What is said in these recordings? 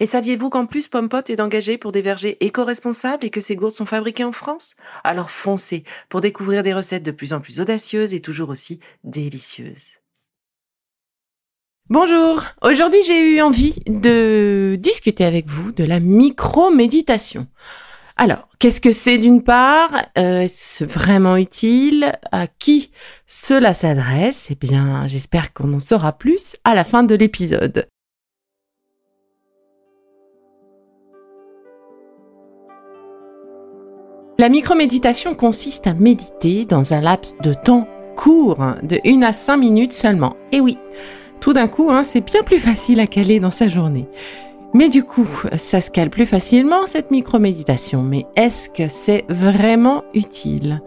Et saviez-vous qu'en plus Pompot est engagé pour des vergers éco-responsables et que ces gourdes sont fabriquées en France? Alors foncez pour découvrir des recettes de plus en plus audacieuses et toujours aussi délicieuses. Bonjour, aujourd'hui j'ai eu envie de discuter avec vous de la micro-méditation. Alors, qu'est-ce que c'est d'une part? Euh, Est-ce vraiment utile? À qui cela s'adresse? Eh bien, j'espère qu'on en saura plus à la fin de l'épisode. La microméditation consiste à méditer dans un laps de temps court, de 1 à 5 minutes seulement. Et oui, tout d'un coup, hein, c'est bien plus facile à caler dans sa journée. Mais du coup, ça se cale plus facilement cette microméditation. Mais est-ce que c'est vraiment utile?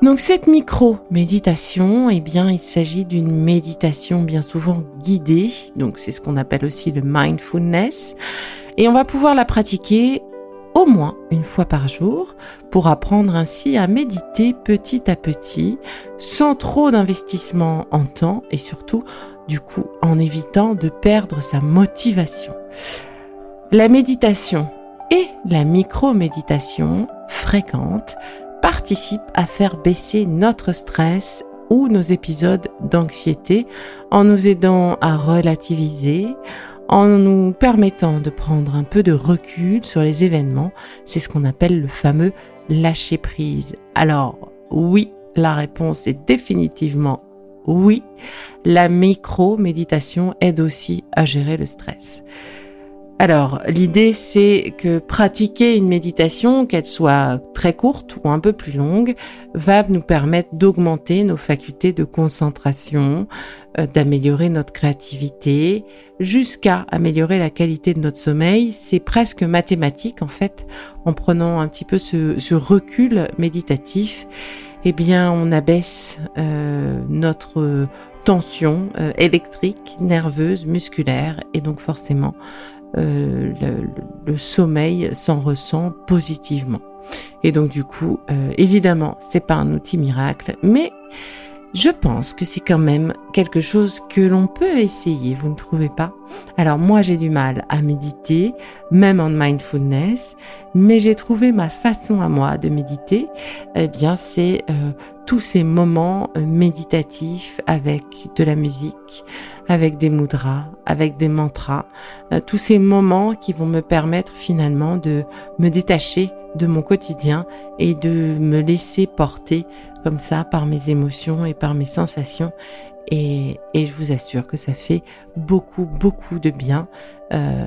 Donc cette micro-méditation, eh bien, il s'agit d'une méditation bien souvent guidée, donc c'est ce qu'on appelle aussi le mindfulness, et on va pouvoir la pratiquer au moins une fois par jour pour apprendre ainsi à méditer petit à petit sans trop d'investissement en temps et surtout du coup en évitant de perdre sa motivation. La méditation et la micro-méditation fréquente participent à faire baisser notre stress ou nos épisodes d'anxiété en nous aidant à relativiser, en nous permettant de prendre un peu de recul sur les événements. C'est ce qu'on appelle le fameux lâcher prise. Alors oui, la réponse est définitivement oui. La micro-méditation aide aussi à gérer le stress. Alors, l'idée, c'est que pratiquer une méditation, qu'elle soit très courte ou un peu plus longue, va nous permettre d'augmenter nos facultés de concentration, euh, d'améliorer notre créativité, jusqu'à améliorer la qualité de notre sommeil. C'est presque mathématique, en fait, en prenant un petit peu ce, recul méditatif. Eh bien, on abaisse euh, notre tension euh, électrique, nerveuse, musculaire, et donc forcément, euh, le, sommeil s'en ressent positivement. Et donc du coup, euh, évidemment, c'est pas un outil miracle, mais je pense que c'est quand même quelque chose que l'on peut essayer, vous ne trouvez pas? Alors moi j'ai du mal à méditer, même en mindfulness, mais j'ai trouvé ma façon à moi de méditer, eh bien c'est euh, tous ces moments méditatifs avec de la musique, avec des mudras, avec des mantras, euh, tous ces moments qui vont me permettre finalement de me détacher de mon quotidien et de me laisser porter comme ça par mes émotions et par mes sensations. Et, et je vous assure que ça fait beaucoup, beaucoup de bien. Euh,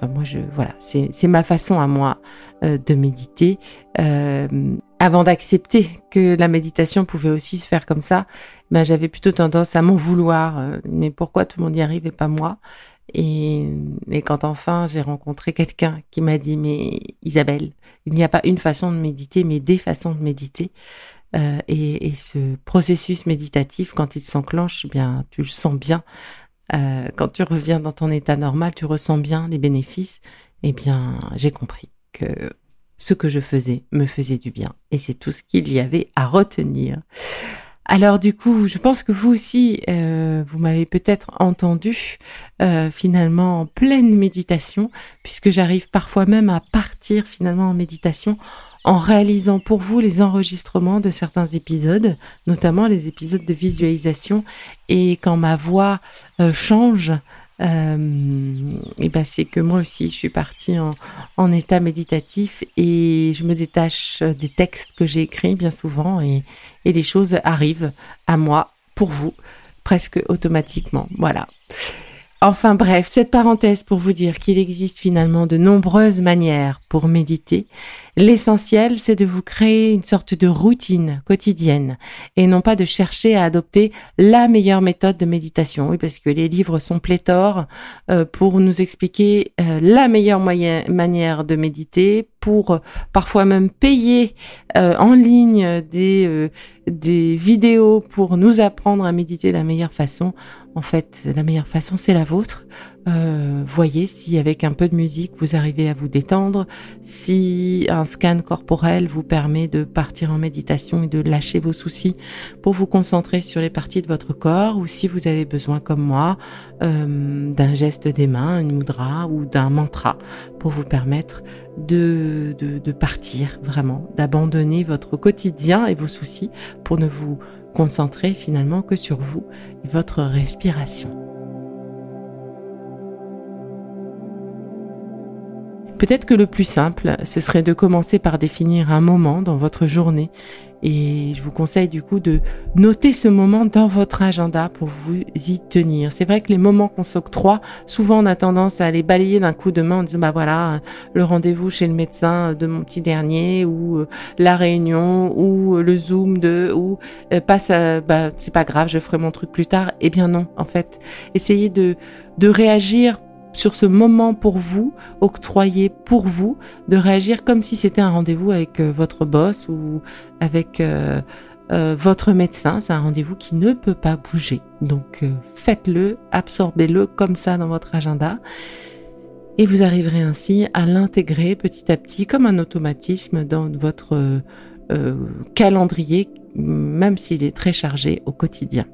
ben moi, je voilà, c'est ma façon à moi euh, de méditer. Euh, avant d'accepter que la méditation pouvait aussi se faire comme ça, ben j'avais plutôt tendance à m'en vouloir. Mais pourquoi tout le monde y arrive et pas moi? Et, et, quand enfin j'ai rencontré quelqu'un qui m'a dit mais Isabelle, il n'y a pas une façon de méditer, mais des façons de méditer. Euh, et, ce processus méditatif, quand il s'enclenche, eh bien tu le sens bien. Euh, quand tu reviens dans ton état normal, tu ressens bien les bénéfices. Eh bien, j'ai compris que ce que je faisais me faisait du bien. Et c'est tout ce qu'il y avait à retenir. Alors du coup, je pense que vous aussi, euh, vous m'avez peut-être entendu finalement en pleine méditation, puisque j'arrive parfois même à partir finalement en méditation en réalisant pour vous les enregistrements de certains épisodes, notamment les épisodes de visualisation, et quand ma voix euh, change, euh, ben c'est que moi aussi je suis partie en, état méditatif et je me détache des textes que j'ai écrits bien souvent et les choses arrivent à moi pour vous presque automatiquement. Voilà. Enfin bref, cette parenthèse pour vous dire qu'il existe finalement de nombreuses manières pour méditer. L'essentiel, c'est de vous créer une sorte de routine quotidienne et non pas de chercher à adopter la meilleure méthode de méditation. Oui, parce que les livres sont pléthores euh, pour nous expliquer euh, la meilleure manière de méditer, pour euh, parfois même payer en ligne des, des vidéos pour nous apprendre à méditer de la meilleure façon. En fait, la meilleure façon, c'est la vôtre. Euh, voyez si avec un peu de musique, vous arrivez à vous détendre, si un scan corporel vous permet de partir en méditation et de lâcher vos soucis pour vous concentrer sur les parties de votre corps, ou si vous avez besoin, comme moi, euh, d'un geste des mains, une mudra ou d'un mantra pour vous permettre de, partir vraiment, d'abandonner votre quotidien et vos soucis pour ne vous concentrer finalement que sur vous et votre respiration. Peut-être que le plus simple, ce serait de commencer par définir un moment dans votre journée et je vous conseille du coup de noter ce moment dans votre agenda pour vous y tenir. C'est vrai que les moments qu'on s'octroie, souvent on a tendance à les balayer d'un coup de main en disant bah voilà, le rendez-vous chez le médecin de mon petit dernier ou euh, la réunion ou le zoom de ou euh, passe bah c'est pas grave, je ferai mon truc plus tard. Eh bien non, en fait, essayez de de réagir sur ce moment pour vous, octroyé pour vous, de réagir comme si c'était un rendez-vous avec euh, votre boss ou avec euh, euh, votre médecin. C'est un rendez-vous qui ne peut pas bouger. Donc faites-le, absorbez-le comme ça dans votre agenda. Et vous arriverez ainsi à l'intégrer petit à petit comme un automatisme dans votre calendrier, même s'il est très chargé au quotidien.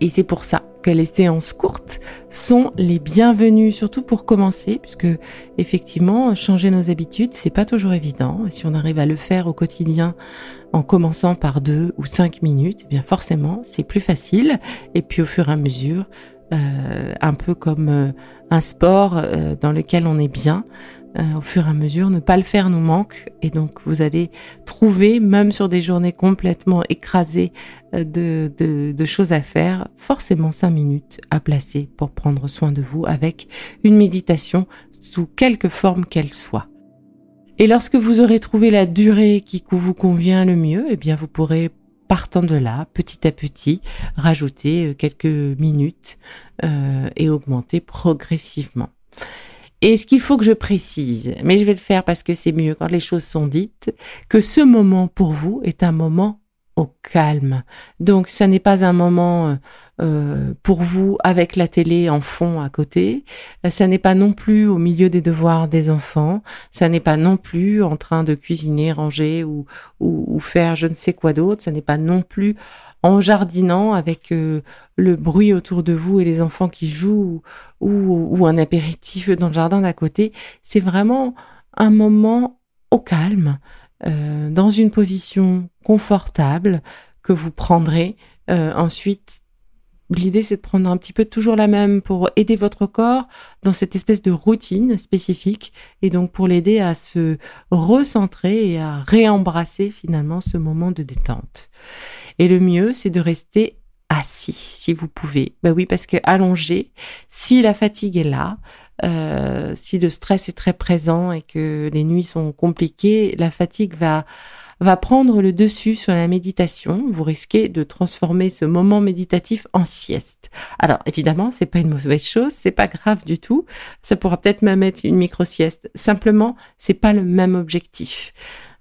Et c'est pour ça que les séances courtes sont les bienvenues, surtout pour commencer, puisque effectivement, changer nos habitudes, c'est pas toujours évident. Si on arrive à le faire au quotidien en commençant par deux ou cinq minutes, eh bien forcément, c'est plus facile. Et puis au fur et à mesure, euh, un peu comme euh, un sport euh, dans lequel on est bien, euh, au fur et à mesure. Ne pas le faire nous manque et donc vous allez trouver, même sur des journées complètement écrasées euh, de, choses à faire, forcément cinq minutes à placer pour prendre soin de vous avec une méditation sous quelque forme qu'elle soit. Et lorsque vous aurez trouvé la durée qui vous convient le mieux, eh bien vous pourrez partant de là, petit à petit, rajouter euh, quelques minutes euh, et augmenter progressivement. Et ce qu'il faut que je précise, mais je vais le faire parce que c'est mieux quand les choses sont dites, que ce moment pour vous est un moment au calme. Donc ça n'est pas un moment euh, euh, pour vous avec la télé en fond à côté. Ça n'est pas non plus au milieu des devoirs des enfants. Ça n'est pas non plus en train de cuisiner, ranger ou, ou faire je ne sais quoi d'autre. Ça n'est pas non plus en jardinant avec euh, le bruit autour de vous et les enfants qui jouent ou, ou un apéritif dans le jardin d'à côté. C'est vraiment un moment au calme, euh, dans une position confortable que vous prendrez euh, ensuite L'idée, c'est de prendre un petit peu toujours la même pour aider votre corps dans cette espèce de routine spécifique et donc pour l'aider à se recentrer et à réembrasser finalement ce moment de détente. Et le mieux, c'est de rester assis si vous pouvez. Ben oui, parce que allongé, si la fatigue est là, euh, si le stress est très présent et que les nuits sont compliquées, la fatigue va va prendre le dessus sur la méditation. Vous risquez de transformer ce moment méditatif en sieste. Alors évidemment, c'est pas une mauvaise chose, c'est pas grave du tout. Ça pourra peut-être même être une micro sieste. Simplement, c'est pas le même objectif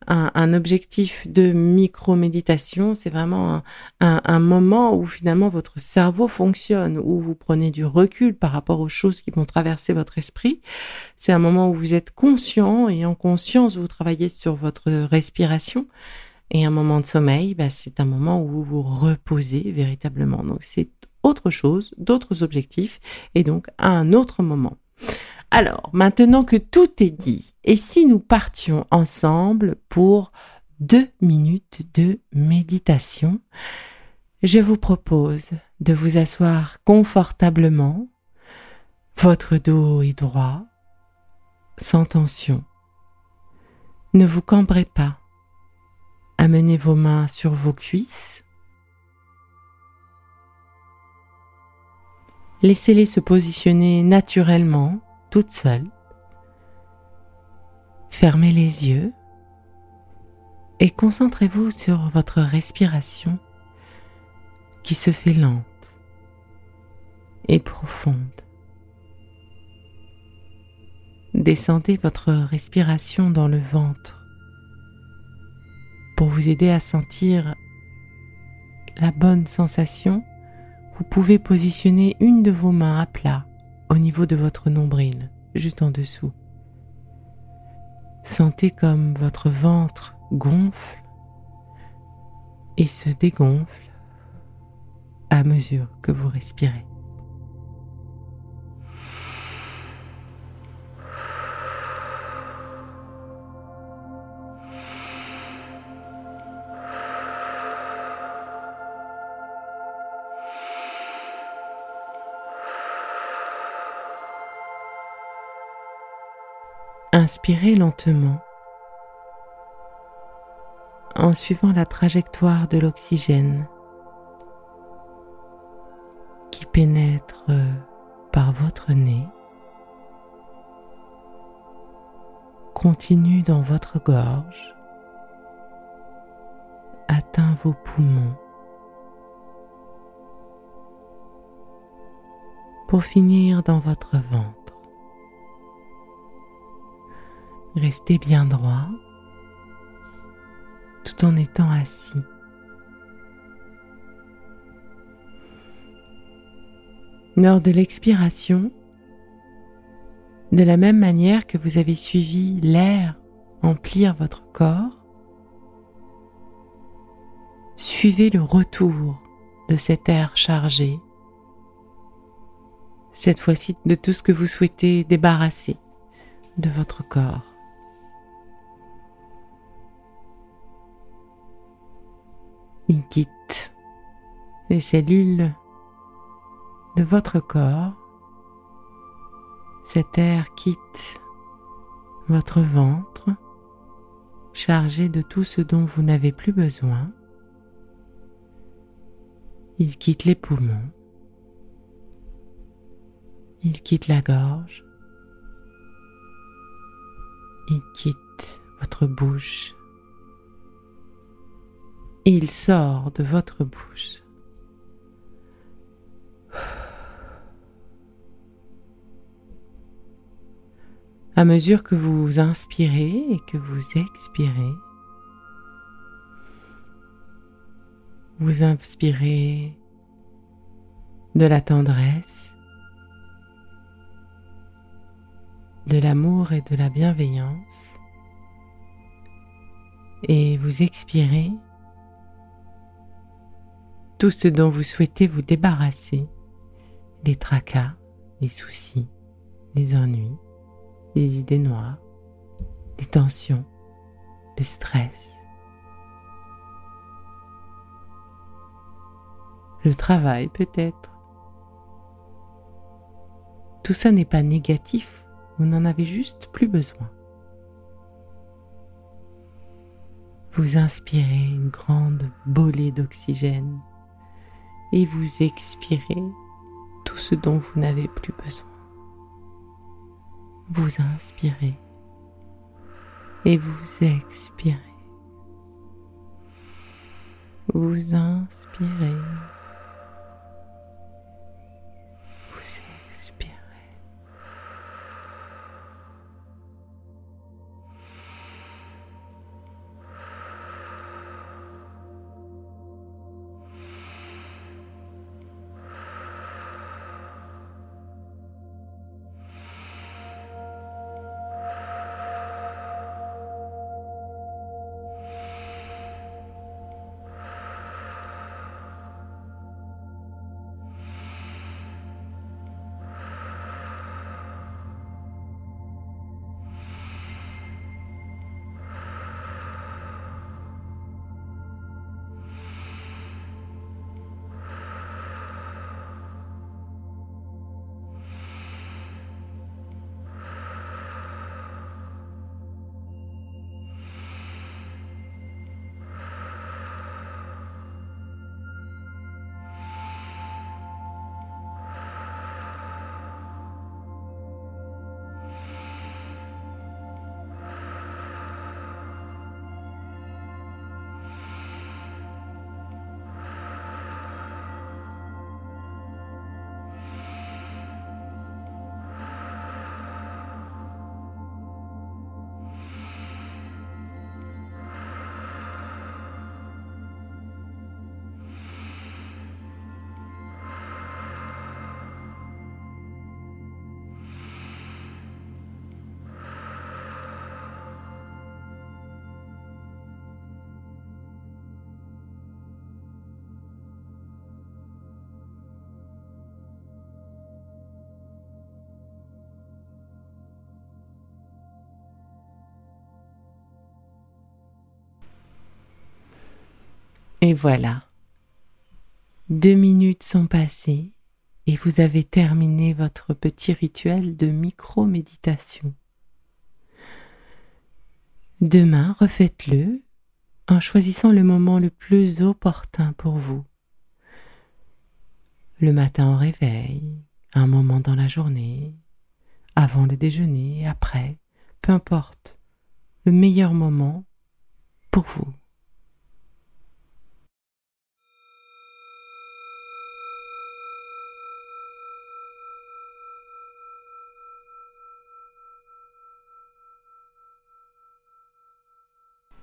un, objectif de micro-méditation, c'est vraiment un, moment où finalement votre cerveau fonctionne, où vous prenez du recul par rapport aux choses qui vont traverser votre esprit. C'est un moment où vous êtes conscient et en conscience vous travaillez sur votre respiration. Et un moment de sommeil, bah, c'est un moment où vous vous reposez véritablement. Donc c'est autre chose, d'autres objectifs et donc un autre moment. Alors, maintenant que tout est dit, et si nous partions ensemble pour deux minutes de méditation, je vous propose de vous asseoir confortablement, votre dos est droit, sans tension. Ne vous cambrez pas. Amenez vos mains sur vos cuisses. Laissez-les se positionner naturellement, seules. Fermez les yeux et concentrez-vous sur votre respiration qui se fait lente et profonde. Descendez votre respiration dans le ventre pour vous aider à sentir la bonne sensation. Vous pouvez positionner une de vos mains à plat au niveau de votre nombril, juste en dessous. Sentez comme votre ventre gonfle et se dégonfle à mesure que vous respirez. Inspirez lentement en suivant la trajectoire de l'oxygène qui pénètre par votre nez, continue dans votre gorge, atteint vos poumons, pour finir dans votre ventre. Restez bien droit tout en étant assis. Lors de l'expiration, de la même manière que vous avez suivi l'air emplir votre corps, suivez le retour de cet air chargé, cette fois-ci de tout ce que vous souhaitez débarrasser de votre corps. Il quitte les cellules de votre corps. Cet air quitte votre ventre, chargé de tout ce dont vous n'avez plus besoin. Il quitte les poumons. Il quitte la gorge. Il quitte votre bouche il sort de votre bouche. À mesure que vous inspirez et que vous expirez, vous inspirez de la tendresse, de l'amour et de la bienveillance, et vous expirez tout ce dont vous souhaitez vous débarrasser, les tracas, les soucis, les ennuis, les idées noires, les tensions, le stress, le travail peut-être. Tout ça n'est pas négatif, vous n'en avez juste plus besoin. Vous inspirez une grande bolée d'oxygène et vous expirez tout ce dont vous n'avez plus besoin. Vous inspirez et vous expirez. Vous inspirez. Et voilà. Deux minutes sont passées et vous avez terminé votre petit rituel de micro-méditation. Demain, refaites-le en choisissant le moment le plus opportun pour vous. Le matin au réveil, un moment dans la journée, avant le déjeuner, après, peu importe, le meilleur moment pour vous.